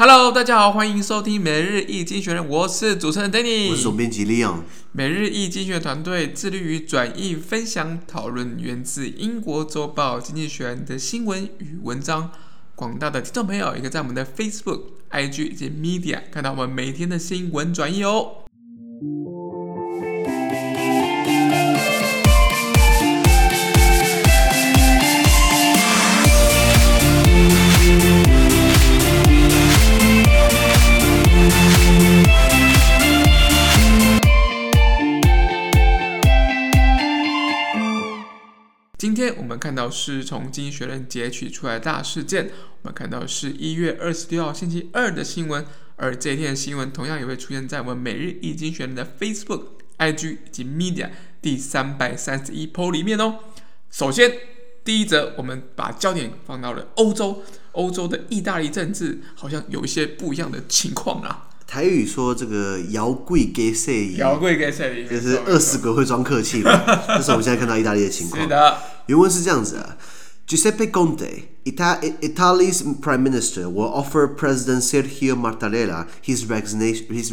Hello，大家好，欢迎收听每日易经济学人，我是主持人 Danny，我是总编辑 Leon。每日易经济学团队致力于转译、分享、讨论源自英国周报《经济学人》的新闻与文章。广大的听众朋友也可以在我们的 Facebook、IG 以及 Media 看到我们每天的新闻转译哦。今天我们看到是从《经济学人》截取出来的大事件。我们看到是一月二十六号星期二的新闻，而这一天的新闻同样也会出现在我们每日一经学人的 Facebook、IG 以及 Media 第三百三十一 po 里面哦。首先，第一则，我们把焦点放到了欧洲，欧洲的意大利政治好像有一些不一样的情况啊。台语说这个“摇柜给谁”，摇柜给谁，就是饿死鬼会装客气嘛。这是我们现在看到意大利的情况。是的，原文是这样子啊。Giuseppe Conte, Italy's prime minister, will offer President Sergio Mattarella his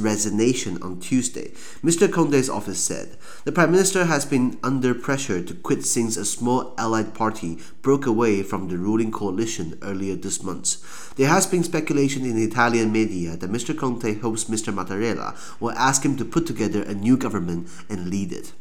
resignation on Tuesday. Mr. Conte's office said the prime minister has been under pressure to quit since a small allied party broke away from the ruling coalition earlier this month. There has been speculation in the Italian media that Mr. Conte hopes Mr. Mattarella will ask him to put together a new government and lead it.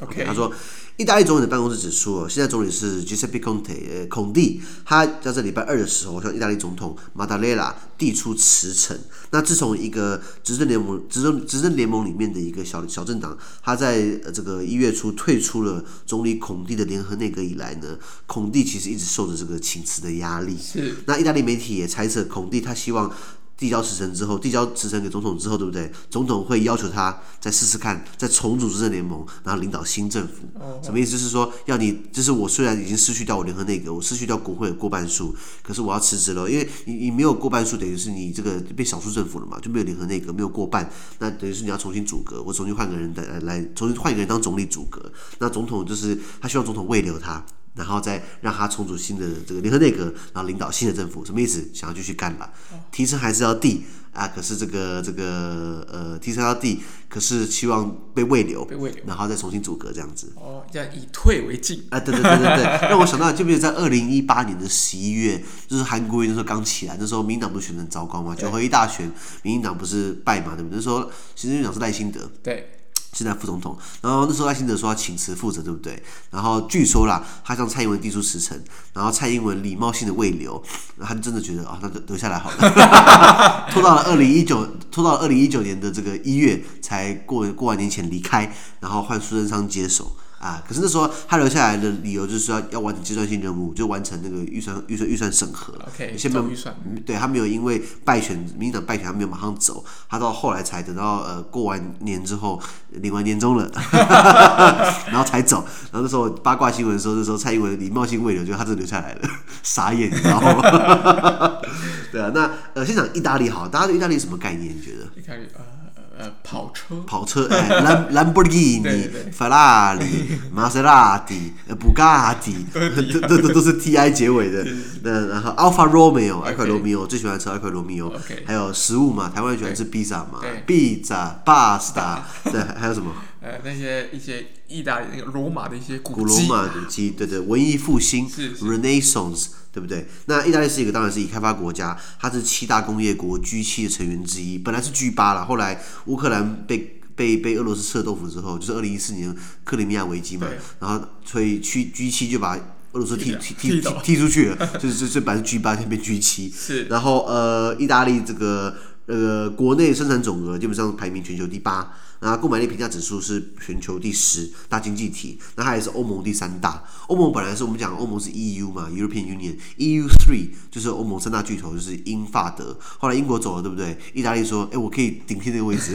OK，他说，意大利总理的办公室指出，现在总理是 Giuseppe Conte，呃，孔蒂，他在这礼拜二的时候向意大利总统马达雷拉递出辞呈。那自从一个执政联盟、执政执政联盟里面的一个小小政党，他在这个一月初退出了总理孔蒂的联合内阁以来呢，孔蒂其实一直受着这个请辞的压力。是。那意大利媒体也猜测，孔蒂他希望。递交辞呈之后，递交辞呈给总统之后，对不对？总统会要求他再试试看，再重组执政联盟，然后领导新政府。什么意思？就是说，要你，就是我虽然已经失去掉我联合内阁，我失去掉国会的过半数，可是我要辞职了，因为你你没有过半数，等于是你这个被少数政府了嘛，就没有联合内阁，没有过半，那等于是你要重新组阁，我重新换个人来来，重新换一个人当总理组阁。那总统就是他希望总统慰留他。然后再让他重组新的这个联合内阁，然后领导新的政府，什么意思？想要继续干了，提升还是要递啊？可是这个这个呃，提升要递，可是期望被慰留，被慰留，然后再重新组阁这样子。哦，这样以退为进啊？对对对对对，让我想到，就比如在二零一八年的十一月，就是韩国瑜那时候刚起来，那时候民进党不是选的很糟糕嘛？九合一大选，民进党不是败嘛？对不对？那时候行政院长是赖清德。对。现在副总统，然后那时候赖清德说要请辞负责，对不对？然后据说啦，他向蔡英文递出辞呈，然后蔡英文礼貌性的未留，他真的觉得啊，那就留下来好了。拖到了二零一九，拖到了二零一九年的这个一月才过过完年前离开，然后换苏贞昌接手。啊！可是那时候他留下来的理由就是要要完成计算性任务，就完成那个预算预算预算审核了。OK，先没有预算。对，他没有因为败选，民进党败选，他没有马上走，他到后来才等到呃过完年之后领完年终了，然后才走。然后那时候八卦新闻的时候，那时候蔡英文礼貌性未留，就他真的留下来了，傻眼，你知道吗？对啊，那呃先讲意大利好，大家对意大利什么概念？你觉得？意大利啊。呃，跑车，跑车，哎，兰兰博基尼、法拉利、玛莎拉蒂、布加迪，都都都都是 T I 结尾的。那然后，Alfa Romeo，艾克罗密欧最喜欢吃艾克罗密欧。还有食物嘛，台湾人喜欢吃披萨嘛，披萨、pasta，，对，还有什么？呃，那些一些意大利那个罗马的一些古古罗马古迹，对对，文艺复兴，Renaissance。对不对？那意大利是一个当然是已开发国家，它是七大工业国 G 七的成员之一，本来是 G 八了，后来乌克兰被被被俄罗斯吃了豆腐之后，就是二零一四年克里米亚危机嘛，然后所以去 G 七就把俄罗斯踢踢踢踢，踢出去了，就是这本来是 G 八，现在变 G 七，是，然后呃，意大利这个呃国内生产总额基本上排名全球第八。那购买力评价指数是全球第十大经济体，那它也是欧盟第三大。欧盟本来是我们讲欧盟是 EU 嘛，European Union，EU three 就是欧盟三大巨头，就是英法德。后来英国走了，对不对？意大利说，哎，我可以顶替那个位置，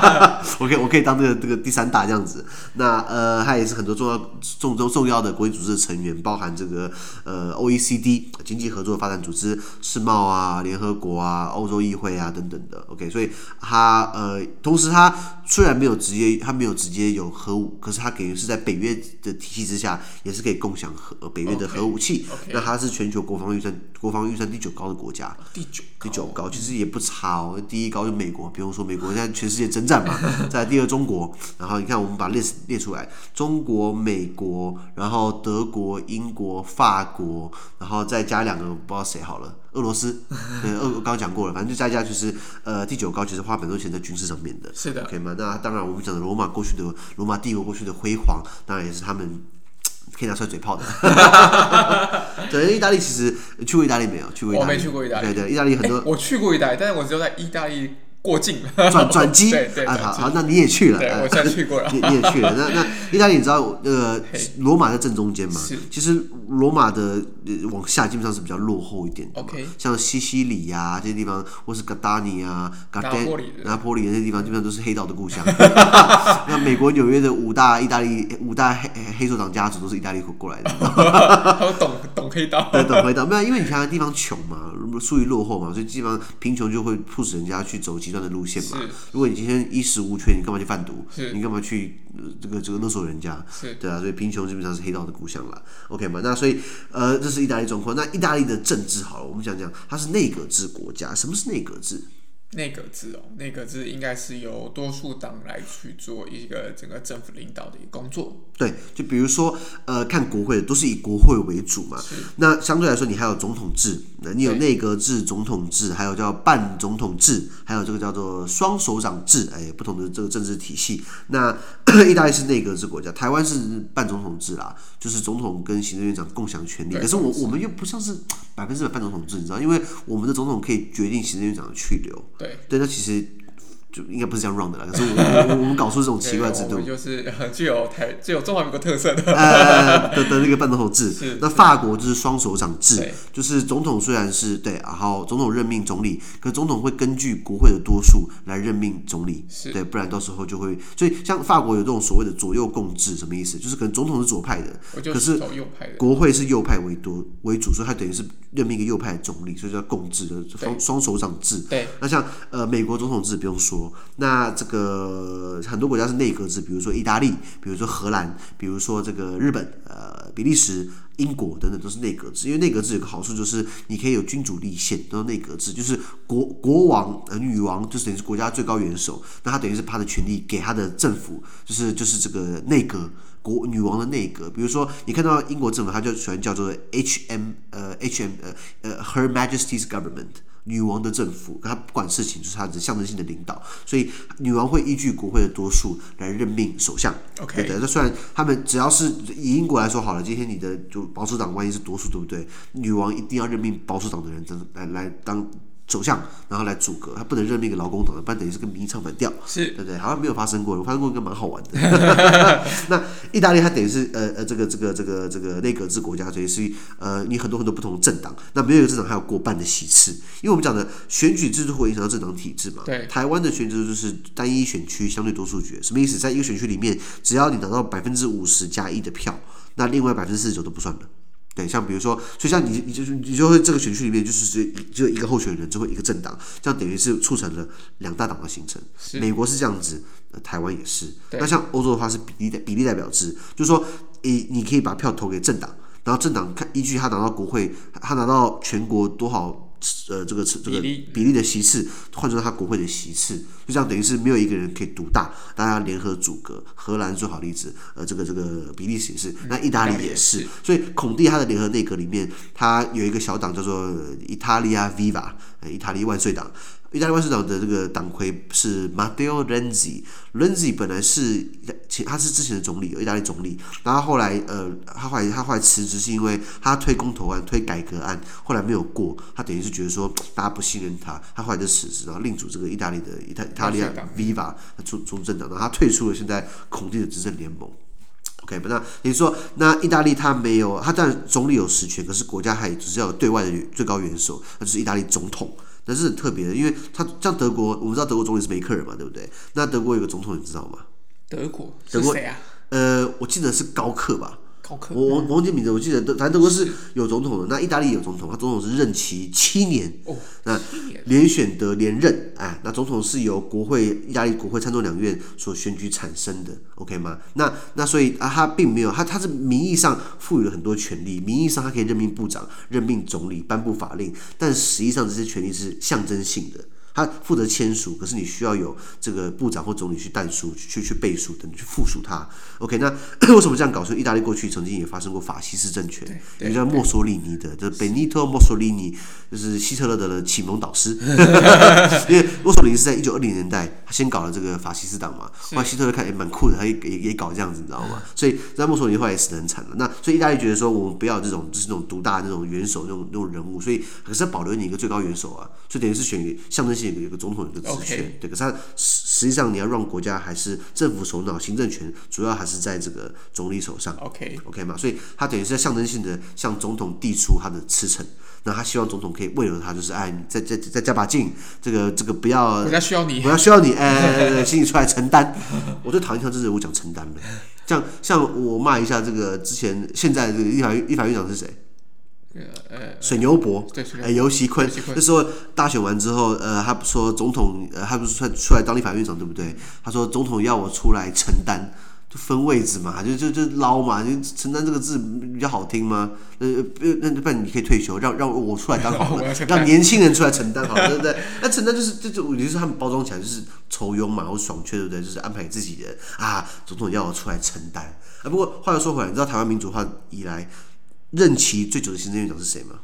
我可以我可以当这个这个第三大这样子。那呃，它也是很多重要重重重要的国际组织的成员，包含这个呃 OECD 经济合作发展组织、世贸啊、联合国啊、欧洲议会啊等等的。OK，所以它呃，同时它。虽然没有直接，它没有直接有核武，可是它等于是在北约的体系之下，也是可以共享核北约的核武器。Okay, okay. 那它是全球国防预算国防预算第九高的国家，第九第九高其实也不差哦。第一高就美国，不用说美国现在全世界征战嘛。在第二中国，然后你看我们把列列出来，中国、美国，然后德国、英国、法国，然后再加两个不知道谁好了。俄罗斯，对，俄我刚刚讲过了，反正就加一加就是，呃，第九高其实花很多钱在军事上面的，是的，可以吗？那当然，我们讲的罗马过去的罗马帝国过去的辉煌，当然也是他们可以拿出来嘴炮的。对，意大利其实去过意大利没有？去过意大利？我没去过意大利。对对，意大利很多。我去过意大利，但是我只有在意大利。过境转转机 啊，好好，那你也去了，对我现在去过了，你 你也去了。那那意大利，你知道呃，罗马在正中间嘛？其实罗马的往下基本上是比较落后一点的。OK，像西西里呀这些地方，或是格达尼啊、拿坡里那些地方，基本上都是黑道的故乡。那美国纽约的五大意大利五大黑黑手党家族都是意大利过来的。他懂懂黑道，对，懂黑道。没有，因为你看地方穷嘛，属于落后嘛，所以基本上贫穷就会促使人家去走极端的路线嘛。如果你今天衣食无缺，你干嘛去贩毒？你干嘛去、呃、这个这个勒索人家？对啊，所以贫穷基本上是黑道的故乡了。OK 嘛？那所以呃，这是意大利状况。那意大利的政治好了，我们讲讲，它是内阁制国家。什么是内阁制？内阁制哦，内阁制应该是由多数党来去做一个整个政府领导的一个工作。对，就比如说，呃，看国会都是以国会为主嘛。那相对来说，你还有总统制，你有内阁制、总统制，还有叫半总统制，还有这个叫做双首长制，哎，不同的这个政治体系。那 意大利是内阁制国家，台湾是半总统制啦，就是总统跟行政院长共享权力。可是我我们又不像是百分之百半总统制，你知道，因为我们的总统可以决定行政院长的去留。对，对，那其实就应该不是这样 run 的啦。可是我我 我们搞出这种奇怪制度，就是 具有台具有中华民国特色的呃 的的那个半总统制。那法国就是双首长制，就是总统虽然是对，然后总统任命总理，可是总统会根据国会的多数来任命总理，对，不然到时候就会。所以像法国有这种所谓的左右共治，什么意思？就是可能总统是左派的，可是国会是右派为多为主，所以他等于是任命一个右派的总理，所以叫共治的双双首长制。对，那像呃美国总统制不用说，那这个很多国家是内阁制，比如说意大利，比如说荷兰，比如说这个日本，呃比利时、英国等等都是内阁制。因为内阁制有个好处就是你可以有君主立宪，都是内阁制，就是国国王呃女王就等于是国家最高元首，那他等于是他的权力给他的政府，就是就是这个内阁国女王的内阁。比如说你看到英国政府，他就喜欢叫做 H M 呃 H M 呃呃 Her Majesty's Government。女王的政府，她不管事情，就是她的象征性的领导，所以女王会依据国会的多数来任命首相。OK，对的。那虽然他们只要是以英国来说好了，今天你的就保守党关系是多数，对不对？女王一定要任命保守党的人，来来当。首相，然后来阻隔，他不能任命一个劳工党的，不然等于是跟民意唱反调，是对不对？好像没有发生过，我发生过一个蛮好玩的。那意大利它等于是呃呃这个这个这个这个内阁制国家，所以是呃你很多很多不同的政党，那没有一个政党还有过半的席次，因为我们讲的选举制度会影响到政党体制嘛。对，台湾的选举制度就是单一选区相对多数决，什么意思？在一个选区里面，只要你拿到百分之五十加一的票，那另外百分之四十九都不算了。对，像比如说，所以像你，你就是你就会这个选区里面就是只只有一个候选人，就会一个政党，这样等于是促成了两大党的形成。美国是这样子，呃、台湾也是。那像欧洲的话是比例代比例代表制，就是说，你你可以把票投给政党，然后政党看依据他拿到国会，他拿到全国多少。呃，这个这个比例的席次换成他国会的席次，就这样等于是没有一个人可以独大，大家联合阻隔。荷兰最好例子，呃，这个这个比利时也是，那意大利也是。所以孔蒂他的联合内阁里面，他有一个小党叫做 Italia Viva，呃，意大利万岁党。意大利万岁党的这个党魁是 Matteo Renzi，Renzi 本来是前他是之前的总理，意大利总理，然后后来呃，他后来他后来辞职是因为他推公投案、推改革案，后来没有过，他等于是觉得说大家不信任他，他后来就辞职，然后另组这个意大利的意大意大利 Viva 中中政党，然后他退出了现在孔蒂的执政联盟。OK，那也就是说，那意大利他没有，他当然总理有实权，可是国家还只是要有对外的最高元首，那就是意大利总统。那是很特别的，因为他像德国，我们知道德国总理是梅克尔嘛，对不对？那德国有个总统，你知道吗？德国，德国谁啊？呃，我记得是高克吧。我我忘记名字，我记得反正德国是有总统的，那意大利有总统，他总统是任期七年，哦，那连选得连任，哎，那总统是由国会意大利国会参众两院所选举产生的，OK 吗？那那所以啊，他并没有他他是名义上赋予了很多权利，名义上他可以任命部长、任命总理、颁布法令，但实际上这些权利是象征性的。他负责签署，可是你需要有这个部长或总理去代书、去去背书等去附属他。OK，那 为什么这样搞？所以意大利过去曾经也发生过法西斯政权，一个叫墨索里尼的，就是 Benito Mussolini，就是希特勒的启蒙导师。因为墨索里尼是在一九二零年代，他先搞了这个法西斯党嘛，后来希特勒看也蛮酷的，他也也也搞这样子，你知道吗？所以在墨索里尼后来也死得很惨了。那所以意大利觉得说，我们不要这种就是那种独大的那种元首那种那种人物，所以可是要保留你一个最高元首啊，所以等于是选象征性。有一个总统一个职权.对，可是他实实际上你要让国家还是政府首脑，行政权主要还是在这个总理手上。OK OK 嘛，所以他等于是在象征性的向总统递出他的辞呈，那他希望总统可以为了他，就是哎，你再再再加把劲，这个这个不要，国家需要你，国家需要你，哎，请你出来承担。我最讨厌像这人物讲承担了，像像我骂一下这个之前现在这个立法立法院长是谁？呃，水牛伯，对，哎，游锡堃，那时候大选完之后，呃，他不说总统，呃，他不是出来出来当立法院长，对不对？他说总统要我出来承担，就分位置嘛，就就就捞嘛，就承担这个字比较好听吗？呃，那那不然你可以退休，让让我出来当好了，让年轻人出来承担好了，对不对？那承担就是这就也就是他们包装起来就是愁庸嘛，或爽缺，对不对？就是安排给自己人啊，总统要我出来承担啊。不过话又说回来，你知道台湾民主化以来，任期最久的行政院长是谁吗？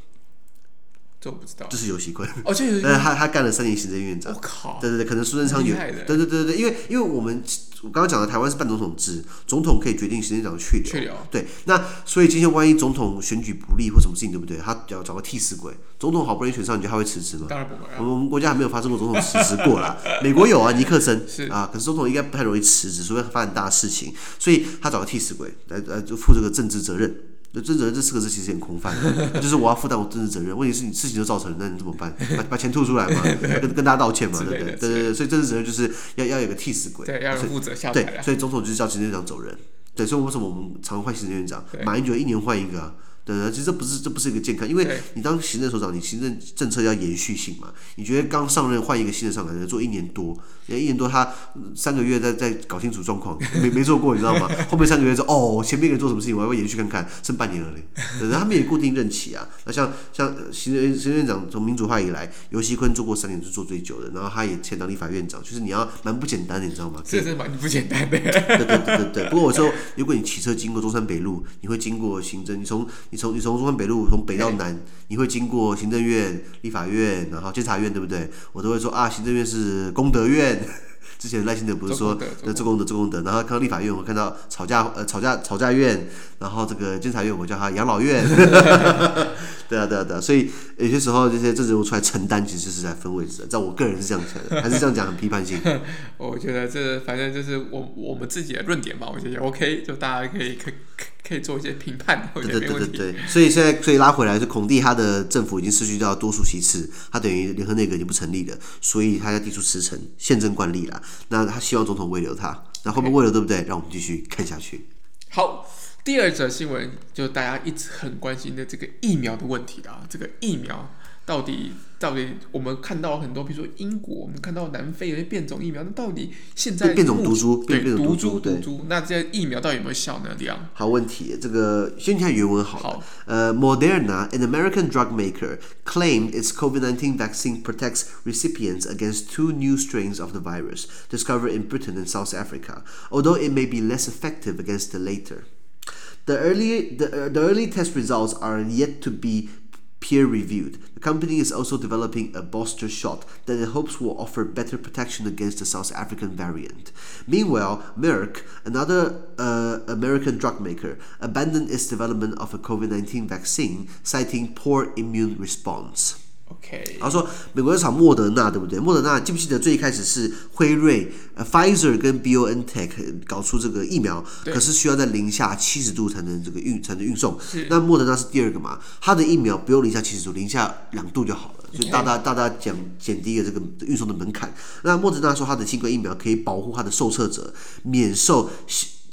这我不知道。就是游锡坤。哦，就他他干了三年行政院长。我靠！对对对，可能苏贞昌有。对对对对，因为因为我们我刚刚讲的台湾是半总统制，总统可以决定行政院长的去留。去留。对，那所以今天万一总统选举不利或什么事情，对不对？他要找个替死鬼。总统好不容易选上，你觉得他会辞职吗？当然不会。我们国家还没有发生过总统辞职过啦。美国有啊，尼克森。是啊，可是总统应该不太容易辞职，除非发生大事情。所以他找个替死鬼来来就负这个政治责任。政治责任这四个字其实很空泛，就是我要负担我政治责任。问题是你事情都造成了，那你怎么办？把把钱吐出来嘛，跟跟大家道歉嘛，对不对？对对对，所以政治责任就是要要有个替死鬼，对，要负责下台。对，所以总统就是叫行政院长走人。对，所以为什么我们常换行政院长？马英九一年换一个啊。对，其实这不是这不是一个健康，因为你当行政首长，你行政政策要延续性嘛。你觉得刚上任换一个新的上来，做一年多，一年多他三个月再再搞清楚状况，没没做过，你知道吗？后面三个月说哦，前面人做什么事情，我还会延续看看，剩半年了嘞。对，他们也固定任期啊。那像像行政行政院长从民主化以来，游熙坤做过三年是做最久的，然后他也前当立法院长，就是你要蛮不简单的，你知道吗？这是蛮不简单的。对对对对对。不过我说，如果你骑车经过中山北路，你会经过行政，你从你从你从中山北路。从北到南，你会经过行政院、立法院，然后监察院，对不对？我都会说啊，行政院是功德院。之前赖清德不是说那做功德做功德，然后看到立法院，我看到吵架呃吵架吵架院，然后这个监察院我叫他养老院。对啊对啊对啊，所以有些时候这些政治人物出来承担，其实是在分位置的。在我个人是这样想的，还是这样讲很批判性。我觉得这反正就是我我们自己的论点吧，我觉得 OK，就大家可以可以可以做一些评判，我觉得没问题。对对对对，所以现在所以拉回来，是孔蒂他的政府已经失去掉多数席次，他等于联合内阁已经不成立了，所以他要提出辞呈，宪政惯例啦。那他希望总统慰留他，那后面慰留对不对？让我们继续看下去。好。第二则新闻就大家一直很关心的这个疫苗的问题啊，这个疫苗到底到底我们看到很多，比如说英国，我们看到南非有些变种疫苗，那到底现在变种毒株，对毒株毒株，那这疫苗到底有没有效呢？这样好问题，这个先看原文好。好，呃，Moderna，an American drug maker, claimed its COVID-19 vaccine protects recipients against two new strains of the virus discovered in Britain and South Africa, although it may be less effective against the later. The early, the, the early test results are yet to be peer reviewed. The company is also developing a booster shot that it hopes will offer better protection against the South African variant. Meanwhile, Merck, another uh, American drug maker, abandoned its development of a COVID 19 vaccine, citing poor immune response. OK，然后说美国有场莫德纳，对不对？莫德纳记不记得最一开始是辉瑞、呃，Pfizer 跟 BioNTech 搞出这个疫苗，可是需要在零下七十度才能这个运才能运送。那莫德纳是第二个嘛？它的疫苗不用零下七十度，零下两度就好了，所以大大大大减减低了这个运送的门槛。那莫德纳说，它的新冠疫苗可以保护它的受测者免受。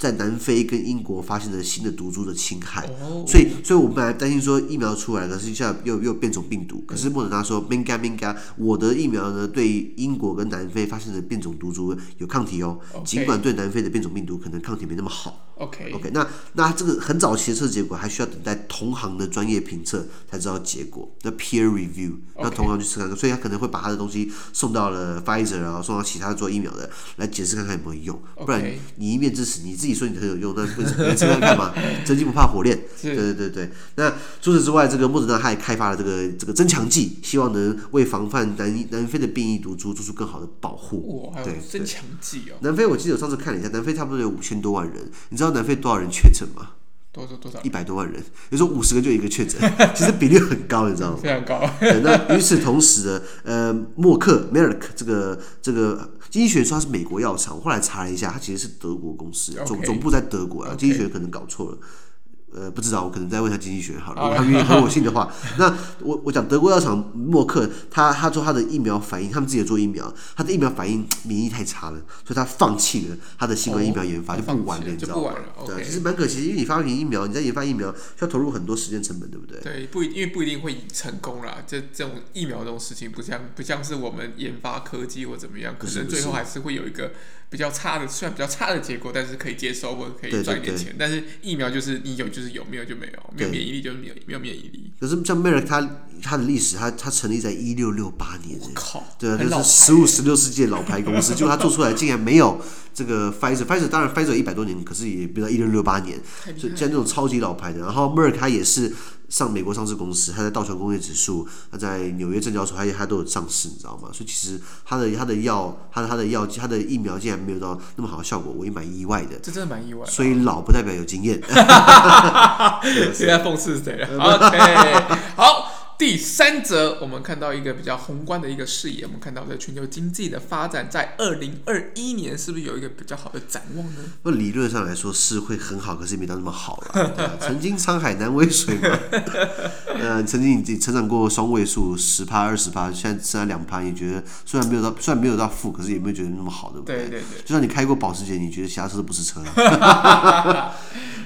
在南非跟英国发现了新的毒株的侵害，哦、所以，所以我们本来担心说疫苗出来了，可是现在又又变种病毒。可是莫德纳说，Minga Minga，我的疫苗呢对英国跟南非发现的变种毒株有抗体哦，尽管对南非的变种病毒可能抗体没那么好。OK OK，那那这个很早期的测试结果还需要等待同行的专业评测才知道结果，那 peer review，那同行去测看看，所以他可能会把他的东西送到了 Pfizer 啊，送到其他做疫苗的来解释看看有没有用不然你一面之词，你自己说你很有用，那为什么你测看看嘛？真金不怕火炼，对对对对。那除此之外，这个莫德纳他还开发了这个这个增强剂，希望能为防范南南非的变异毒株做出更好的保护。哇，还有增强剂哦。南非我记得我上次看了一下，南非差不多有五千多万人，你知道南非多少人确诊吗？多少多少？一百多万人，有时候五十个就一个确诊，其实比例很高，你知道吗？非常高。对，那与此同时呢，呃，默克 Merck 这个这个经济学说它是美国药厂，我后来查了一下，它其实是德国公司，总总部在德国啊，经济学可能搞错了。呃，不知道，我可能在问下经济学好了。如果他愿意和我信的话，那我我讲德国药厂默克，他他说他的疫苗反应，他们自己也做疫苗，他的疫苗反应免疫太差了，所以他放弃了他的新冠疫苗研发，哦、就不玩了，了你知道吗？对，其实蛮可惜，因为你发明疫苗，你在研发疫苗需要投入很多时间成本，对不对？对，不一因为不一定会成功啦。这这种疫苗这种事情，不像不像是我们研发科技或怎么样，可能最后还是会有一个比较差的，虽然比较差的结果，但是可以接受或者可以赚一点钱。对对对，但是疫苗就是你有就是有，没有就没有。没有免疫力就是没有没有免疫力。可是像 Merck 它它的历史，它它成立在一六六八年。我靠！对啊，就是十五十六世纪老牌公司，结果它做出来竟然没有这个 Pfizer。Pfizer 当然 Pfizer 一百多年，可是也不到一六六八年，所以像这种超级老牌的。然后 Merck 它也是。上美国上市公司，它在道琼工业指数，它在纽约证交所，它它都有上市，你知道吗？所以其实它的它的药，它的它的药剂，它的疫苗竟然没有到那么好的效果，我也蛮意外的。这真的蛮意外。所以老不代表有经验。现在讽刺谁了？OK，好。第三则，我们看到一个比较宏观的一个视野，我们看到在全球经济的发展，在二零二一年是不是有一个比较好的展望呢？那理论上来说是会很好，可是没到那么好了。曾经沧海难为水嘛。呃，曾经你成长过双位数十趴二十趴，现在剩下两趴，你觉得虽然没有到虽然没有到负，可是也没有觉得那么好，对不对？对对对。就算你开过保时捷，你觉得其他车都不是车。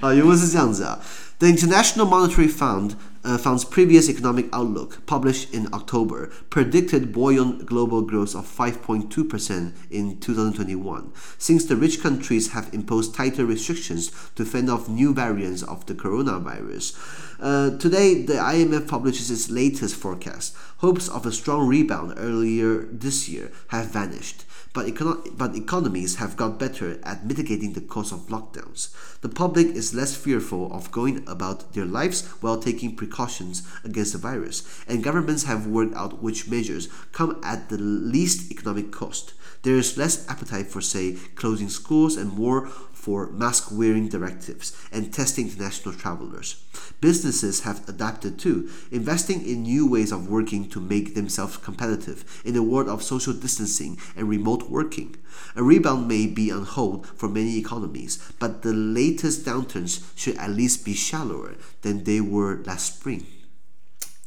啊，原文是这样子啊。The International Monetary Fund, uh, Fund's previous economic outlook, published in October, predicted buoyant global growth of 5.2% in 2021, since the rich countries have imposed tighter restrictions to fend off new variants of the coronavirus. Uh, today, the IMF publishes its latest forecast. Hopes of a strong rebound earlier this year have vanished but, econo- but economies have got better at mitigating the cost of lockdowns. The public is less fearful of going about their lives while taking precautions against the virus, and governments have worked out which measures come at the least economic cost. There is less appetite for, say, closing schools and more for mask wearing directives and testing international travelers. Businesses have adapted too, investing in new ways of working to make themselves competitive in a world of social distancing and remote working. A rebound may be on hold for many economies, but the latest downturns should at least be shallower than they were last spring.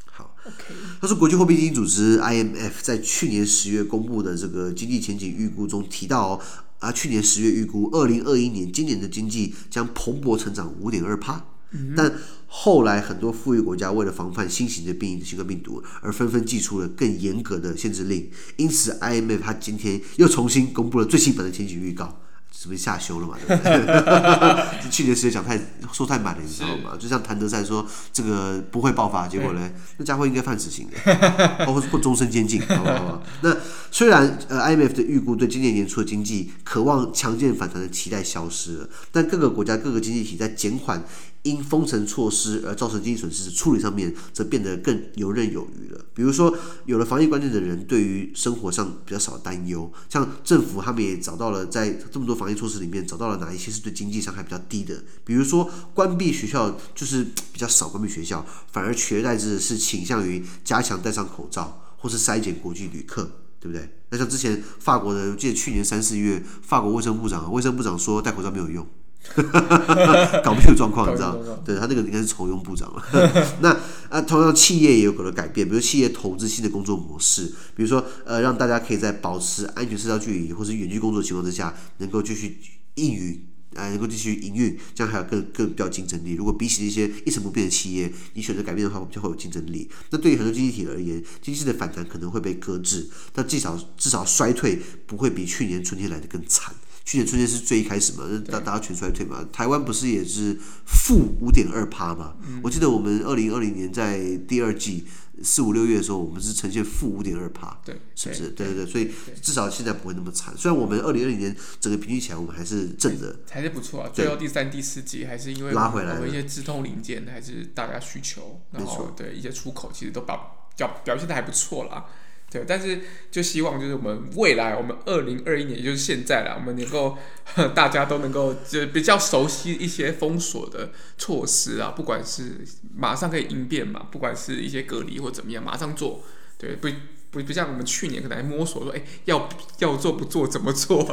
好，他说，国际货币基金组织 IMF 在去年十月公布的这个经济前景预估中提到、哦。 啊，去年十月预估，二零二一年今年的经济将蓬勃成长五点二趴，但后来很多富裕国家为了防范新型的变异的新冠病毒，而纷纷祭出了更严格的限制令，因此 IMF 它今天又重新公布了最新版的前景预告。是不是下修了嘛？对不对？去年时间讲太说太满了，你知道吗？就像谭德赛说这个不会爆发，结果呢，那家伙应该判死刑的，或或终身监禁，好不好？那虽然呃，IMF 的预估对今年年初的经济渴望强劲反弹的期待消失了，但各个国家各个经济体在减缓。因封城措施而造成经济损失的处理上面，则变得更游刃有余了。比如说，有了防疫观念的人，对于生活上比较少担忧。像政府他们也找到了，在这么多防疫措施里面，找到了哪一些是对经济伤害比较低的。比如说，关闭学校就是比较少关闭学校，反而取而代之的是倾向于加强戴上口罩，或是筛检国际旅客，对不对？那像之前法国的，我记得去年三四月，法国卫生部长，卫生部长说戴口罩没有用。搞不清楚状况，你知道？对，他那个应该是酬庸部长了。那啊，同样企业也有可能改变，比如企业投资新的工作模式，比如说呃，让大家可以在保持安全社交距离或是远距工作的情况之下，能够继续应与呃，能够继续营运，这样还有更更比较竞争力。如果比起一些一成不变的企业，你选择改变的话，我们就会有竞争力。那对于很多经济体而言，经济的反弹可能会被搁置，但至少至少衰退不会比去年春天来的更惨。去年春天是最一开始嘛，大大家全衰退嘛。台湾不是也是负五点二趴嘛？嗯、我记得我们二零二零年在第二季四五六月的时候，我们是呈现负五点二趴，对，是不是？对对对，所以至少现在不会那么惨。虽然我们二零二零年整个平均起来，我们还是正的，还是不错啊。最后第三、第四季还是因为拉回来了，一些自通零件还是大家需求，然后对一些出口其实都表表表现的还不错啦。对，但是就希望就是我们未来，我们二零二一年，也就是现在啦，我们能够 大家都能够就比较熟悉一些封锁的措施啊，不管是马上可以应变嘛，不管是一些隔离或怎么样，马上做，对，不不不像我们去年可能还摸索说，哎，要要做不做，怎么做，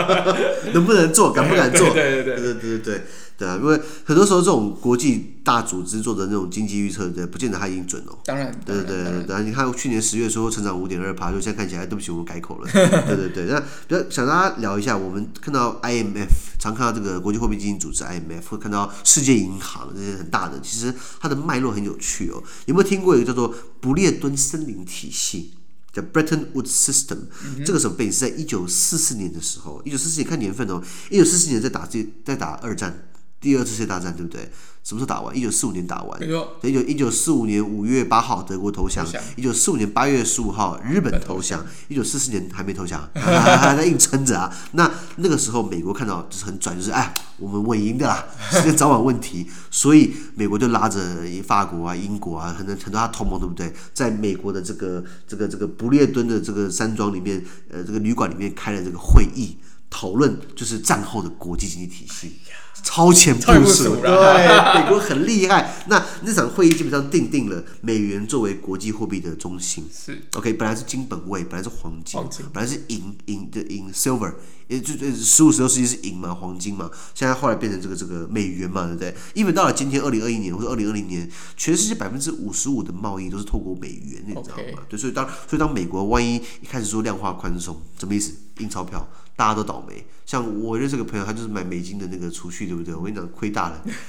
能不能做，敢不敢做，对对对。对对对对。对啊，因为很多时候这种国际大组织做的那种经济预测，对，不见得它已经准哦。当然，对对对对，对，你看去年十月说成长五点二趴，就现在看起来，对不起，我们改口了。对对对，那比较想大家聊一下，我们看到 IMF，常看到这个国际货币基金组织 IMF，会看到世界银行这些很大的，其实它的脉络很有趣哦。有没有听过一个叫做不列颠森林体系，叫 Bretton Woods System？、嗯、这个时候被是在一九四四年的时候，一九四四年看年份哦，一九四四年在打这在打二战。第二次世界大战对不对？什么时候打完？一九四五年打完。一九一九四五年五月八号德国投降。一九四五年八月十五号日本投降。一九四四年还没投降，还还在硬撑着啊。那那个时候美国看到就是很拽，就是哎，我们稳赢的啦，时间早晚问题。所以美国就拉着法国啊、英国啊，很多很多他同盟对不对？在美国的这个这个这个不列颠的这个山庄里面，呃，这个旅馆里面开了这个会议，讨论就是战后的国际经济体系。超前部署，对，美国很厉害。那那场会议基本上定定了美元作为国际货币的中心。是，OK，本来是金本位，本来是黄金，黄金本来是银银的银 silver，也就十五十六世纪是银嘛，黄金嘛。现在后来变成这个这个美元嘛，对不对？因为到了今天二零二一年或者二零二零年，全世界百分之五十五的贸易都是透过美元，你知道吗.对，所以当所以当美国万一一开始说量化宽松，什么意思？印钞票。大家都倒霉，像我认识个朋友，他就是买美金的那个储蓄，对不对？我跟你讲，亏大了，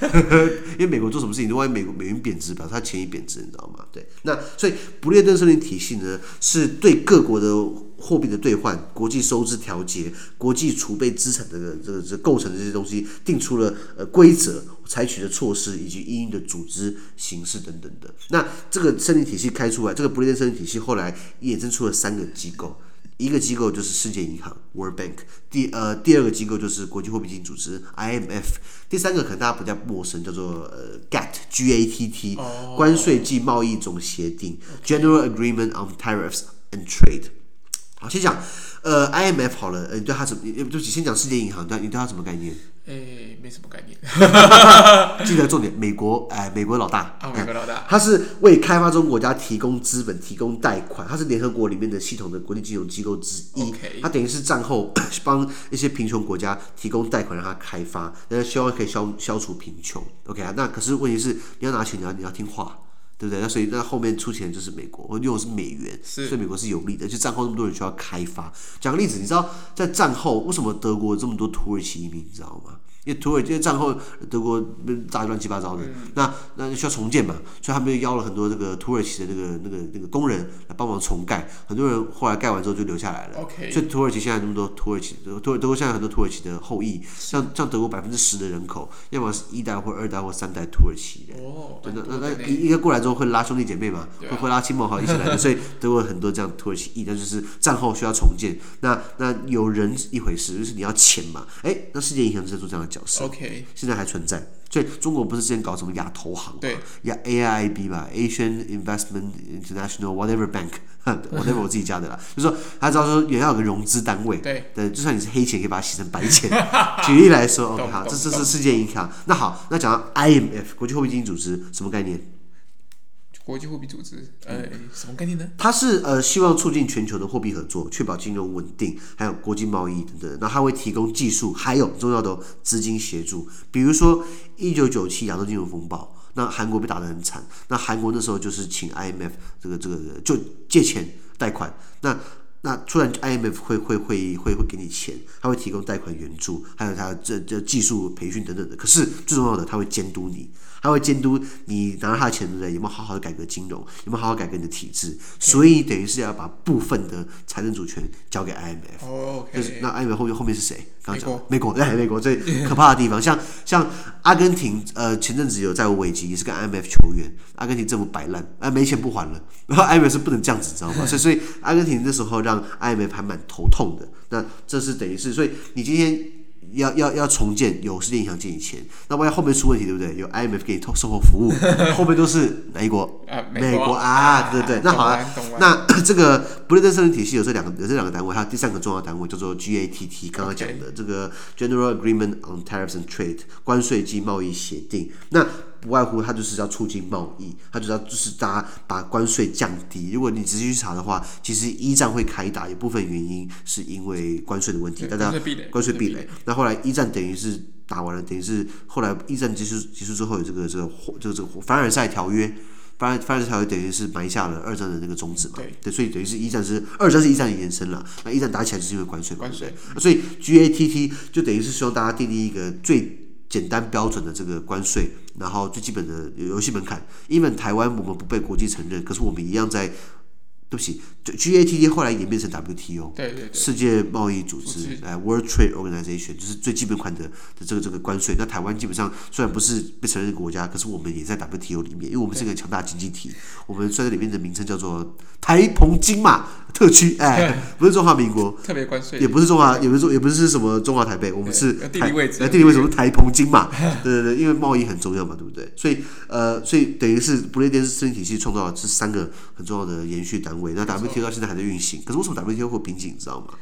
因为美国做什么事情，万一美国美元贬值，表示他钱也贬值，你知道吗？对，那所以不列颠森林体系呢，是对各国的货币的兑换、国际收支调节、国际储备资产的这个这个构成的这些东西，定出了呃规则、采取的措施以及应用的组织形式等等的。那这个森林体系开出来，这个不列颠森林体系后来衍生出了三个机构。一个机构就是世界银行 （World Bank），第呃第二个机构就是国际货币基金组织 （IMF），第三个可能大家比较陌生，叫做呃 GATT（G-A-T-T），关税暨贸易总协定 （General Agreement on Tariffs and Trade）。好，先讲呃 IMF 好了，呃，你对它怎么？对不起，先讲世界银行，对，你对它什么概念？诶，没什么概念。记得重点，美国，哎，美国老大，啊，美国老大，他是为开发中国家提供资本、提供贷款，他是联合国里面的系统的国际金融机构之一。他等于是战后 帮一些贫穷国家提供贷款，让他开发，那希望可以消消除贫穷。OK 啊，那可是问题是，你要拿钱，你要你要听话。对不对？那所以那后面出钱就是美国，我用的是美元，所以美国是有利的。就战后那么多人需要开发。讲个例子，你知道在战后为什么德国这么多土耳其移民？你知道吗？因为土耳其战后德国炸乱七八糟的，嗯、那那需要重建嘛，所以他们就邀了很多这个土耳其的那个那个那个工人来帮忙重盖。很多人后来盖完之后就留下来了。Okay. 所以土耳其现在那么多土耳其，土耳德国现在很多土耳其的后裔，像像德国百分之十的人口，要么是一代或二代或三代土耳其人。哦，那那那一一个过来之后会拉兄弟姐妹嘛，会会拉亲朋好友一起来的，所以德国很多这样土耳其裔，那就是战后需要重建。那那有人一回事，就是你要钱嘛，哎，那世界银行是在做这样的。OK，现在还存在，所以中国不是之前搞什么亚投行嘛？对，亚 AIIB 吧，Asian Investment International Whatever Bank，whatever 我自己加的啦。就是说，他知道说也要有个融资单位，对，对，就算你是黑钱，可以把它洗成白钱。举例来说，OK，好，这这是世界银行。那好，那讲到 IMF 国际货币基金组织什么概念？国际货币组织，呃，什么概念呢？它是呃，希望促进全球的货币合作，确保金融稳定，还有国际贸易等等。那它会提供技术，还有重要的资金协助。比如说，一九九七亚洲金融风暴，那韩国被打得很惨，那韩国那时候就是请 IMF 这个这个就借钱贷款。那那突然 IMF 会会会会会给你钱，他会提供贷款援助，还有他这这技术培训等等的。可是最重要的，他会监督你，他会监督你拿到他的钱，对不对？有没有好好的改革金融？有没有好好改革你的体制？所以等于是要把部分的财政主权交给 IMF。就是那 IMF 后面后面是谁？刚刚讲美国，对，美国最可怕的地方，像像阿根廷，呃，前阵子有债务危机，也是跟 IMF 求援，阿根廷政府摆烂，啊，没钱不还了，然后 IMF 是不能这样子，知道吗？所以所以阿根廷那时候让 IMF 还蛮头痛的。那这是等于是，所以你今天。要要要重建，有世界银行借你钱，那万一后面出问题，对不对？有 IMF 给你售后服务，后面都是哪一国？啊、美国，美国啊，对对对。那好了、啊，那这个不列颠森林体系有这两个，有这两个单位，还有第三个重要单位叫做 GATT，刚刚讲的这个 General Agreement on Tariffs and Trade，关税及贸易协定。那不外乎它就是要促进贸易，它就是要就是大家把关税降低。如果你仔细去查的话，其实一战会开打，一部分原因是因为关税的问题，大家关税壁垒。那后来一战等于是打完了，等于是后来一战结束结束之后有这个这个这个这个凡尔赛条约，凡尔凡尔赛条约等于是埋下了二战的那个种子嘛。对，对，所以等于是一战是二战是一战的延伸了。那一战打起来就是因为关税，关税。所以 GATT 就等于是希望大家订立一个最。简单标准的这个关税，然后最基本的游戏门槛。因为台湾我们不被国际承认，可是我们一样在。对不起，GATT 后来演变成 WTO，对对对，世界贸易组织，哎，World Trade Organization，就是最基本款的的这个这个关税。那台湾基本上虽然不是被承认的国家，可是我们也在 WTO 里面，因为我们是一个强大经济体。我们虽然里面的名称叫做台澎金马特区，哎，不是中华民国，特别关税，也不是中华，也不是中，也不是什么中华台北，我们是地理位置，地理位置，什么台澎金马，对对对，因为贸易很重要嘛，对不对？所以呃，所以等于是不列颠森林体系创造了这三个很重要的延续单位。那 WTO 到现在还在运行，可是为什么 WTO 会有瓶颈，你知道吗？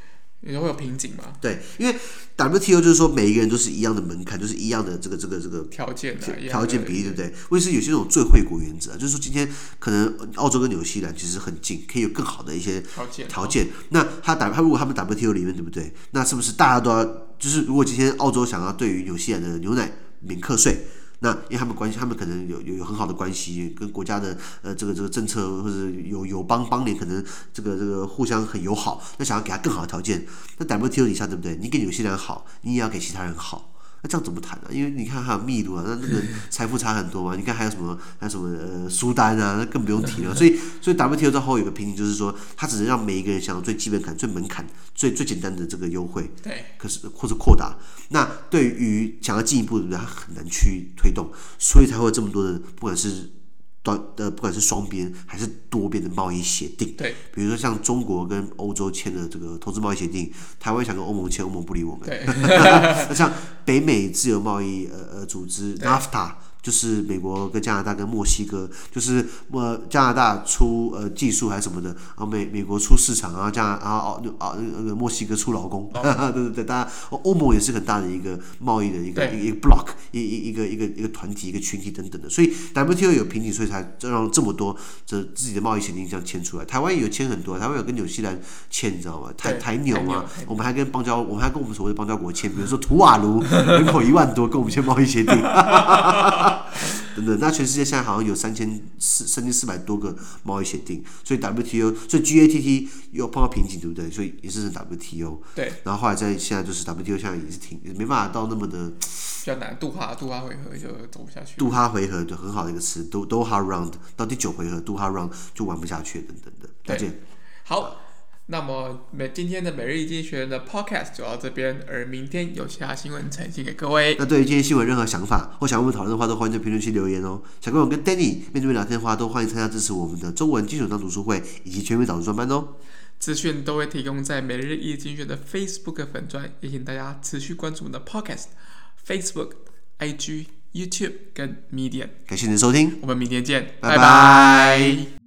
会有瓶颈吗？对，因为 WTO 就是说每一个人都是一样的门槛，就是一样的这个这个这个条件条件比例，对不对？为是有些这种最惠国原则，就是说今天可能澳洲跟纽西兰其实很近，可以有更好的一些条件条件。那他打他如果他们 WTO 里面对不对？那是不是大家都要？就是如果今天澳洲想要对于纽西兰的牛奶免课税？那因为他们关系，他们可能有有有很好的关系，跟国家的呃这个这个政策或者有友邦邦联可能这个这个互相很友好，那想要给他更好的条件，那 WTO 底下对不对？你给纽西兰好，你也要给其他人好。那这样怎么谈呢、啊？因为你看还有秘鲁啊，那那个财富差很多嘛。你看还有什么还有什么呃苏丹啊，那更不用提了。所以所以 WTO 到后有个瓶颈，就是说它只能让每一个人享有最基本款、最门槛、最最简单的这个优惠。对。可是或者扩大，那对于想要进一步的，人，他很难去推动，所以才会有这么多的，不管是。的不管是双边还是多边的贸易协定，对，比如说像中国跟欧洲签的这个投资贸易协定，台湾想跟欧盟签，欧盟不理我们。对，那 像北美自由贸易呃呃组织 NAFTA。就是美国跟加拿大跟墨西哥，就是呃加拿大出呃技术还是什么的，然后美美国出市场，然后加然后哦哦那个墨西哥出劳工，哦、对对对，大家欧盟也是很大的一个贸易的一个一个 block 一一一个一个一个团体一个群体等等的，所以 WTO 有瓶颈，所以才让这么多这自己的贸易协定这样签出来。台湾也有签很多，台湾有跟纽西兰签，你知道吗？台台纽嘛，我们还跟邦交，我们还跟我们所谓的邦交国签，比如说图瓦卢人口一万多，跟我们签贸易协定。等等，那全世界现在好像有三千四三千四百多个贸易协定，所以 WTO，所以 GATT 又碰到瓶颈，对不对？所以也是 WTO。对。然后后来在现在就是 WTO，现在也是挺没办法到那么的比较难。杜哈杜哈回合就走不下去。杜哈回合就很好的一个词，Doha Round 到第九回合杜哈 Round 就玩不下去，等等的。再见。好。那么每今天的每日一经济学人的 podcast 就到这边，而明天有其他新闻呈现给各位。那对于今天新闻任何想法或想跟我们讨论的话，都欢迎在评论区留言哦。想跟我跟 Danny 面对面聊天的话，都欢迎参加支持我们的中文基础章读书会以及全民导读专班哦。资讯都会提供在每日一经济学人的 Facebook 粉专，也请大家持续关注我们的 podcast、Facebook、IG、YouTube 跟 Medium。感谢您的收听，我们明天见，拜拜。